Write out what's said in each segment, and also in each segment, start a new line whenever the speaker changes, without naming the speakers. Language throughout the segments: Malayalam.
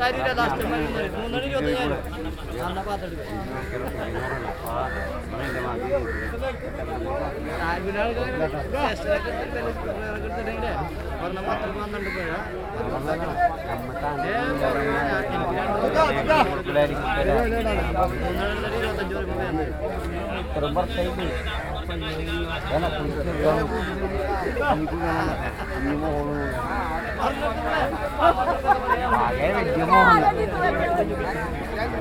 കാര്യമില്ല ലാസ്റ്റ് മൂന്നാണ് ഇരുപത്തഞ്ചായിരം എന്നാ പത്തെടുക്കും ഒരെണ്ണം പത്ത് രൂപ പന്ത്രണ്ട് രൂപ മൂന്നാണ് ഇരുപത്തഞ്ച് രൂപ
ഒന്നര രണ്ട് രണ്ട് രണ്ട് നാല് രണ്ട് കാൽ രണ്ട്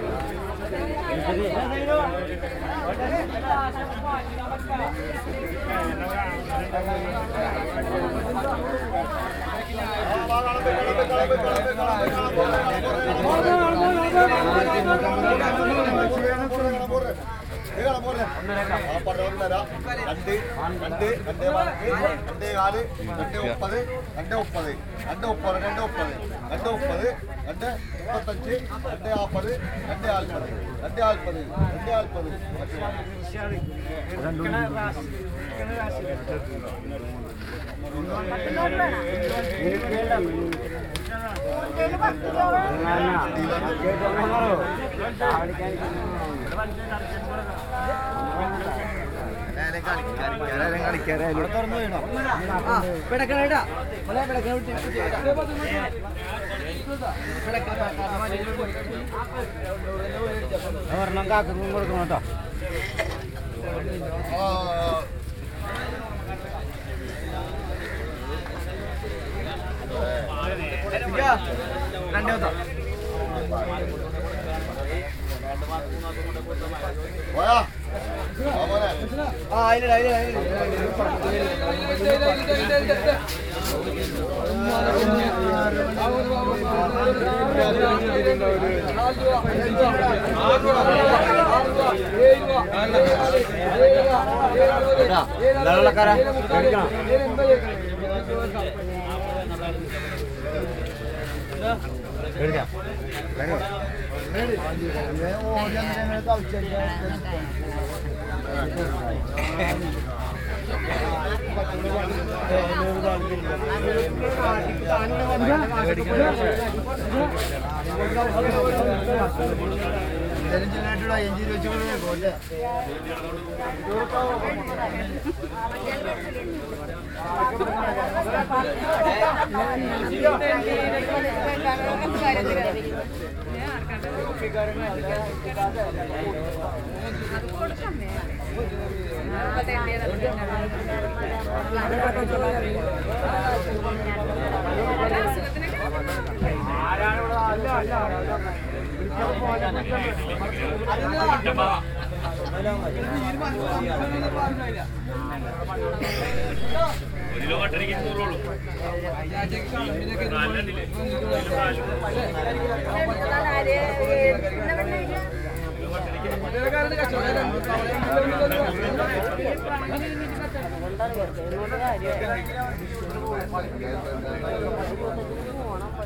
മുപ്പത് രണ്ട് മുപ്പത് രണ്ട് മുപ്പത് രണ്ട് മുപ്പത് രണ്ട് മുപ്പത് രണ്ട് മുപ്പത്തഞ്ച് രണ്ട് നാൽപ്പത് രണ്ട് നാൽപ്പത് രണ്ട് നാൽപ്പത് രണ്ട് നാൽപ്പത്
ഒരെണ്ണം കാക്കും കൊടുക്കണം കേട്ടോ
ആ, പോയാ ആ, പോരെ.
വെള്ളക്കാരാ എടുക്കണം എടുക്കാം
പൊടി പറഞ്ഞു അതെ കുറച്ച് പൊടി പറഞ്ഞു അതെ കുറച്ച് ജനജന രൂപ രൂപ മുപ്പത് രൂപ പറ്റോ അല്ല രൂപ പറ്റോ ആ ഇരുപത് രൂപ ഇവിടെ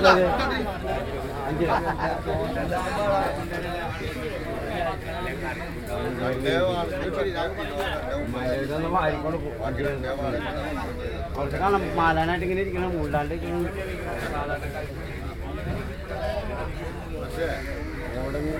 പോകും കുറച്ച് കാണാം മാലാനായിട്ട് ഇങ്ങനെ ഇരിക്കണം മൂടാണ്ട് എവിടെ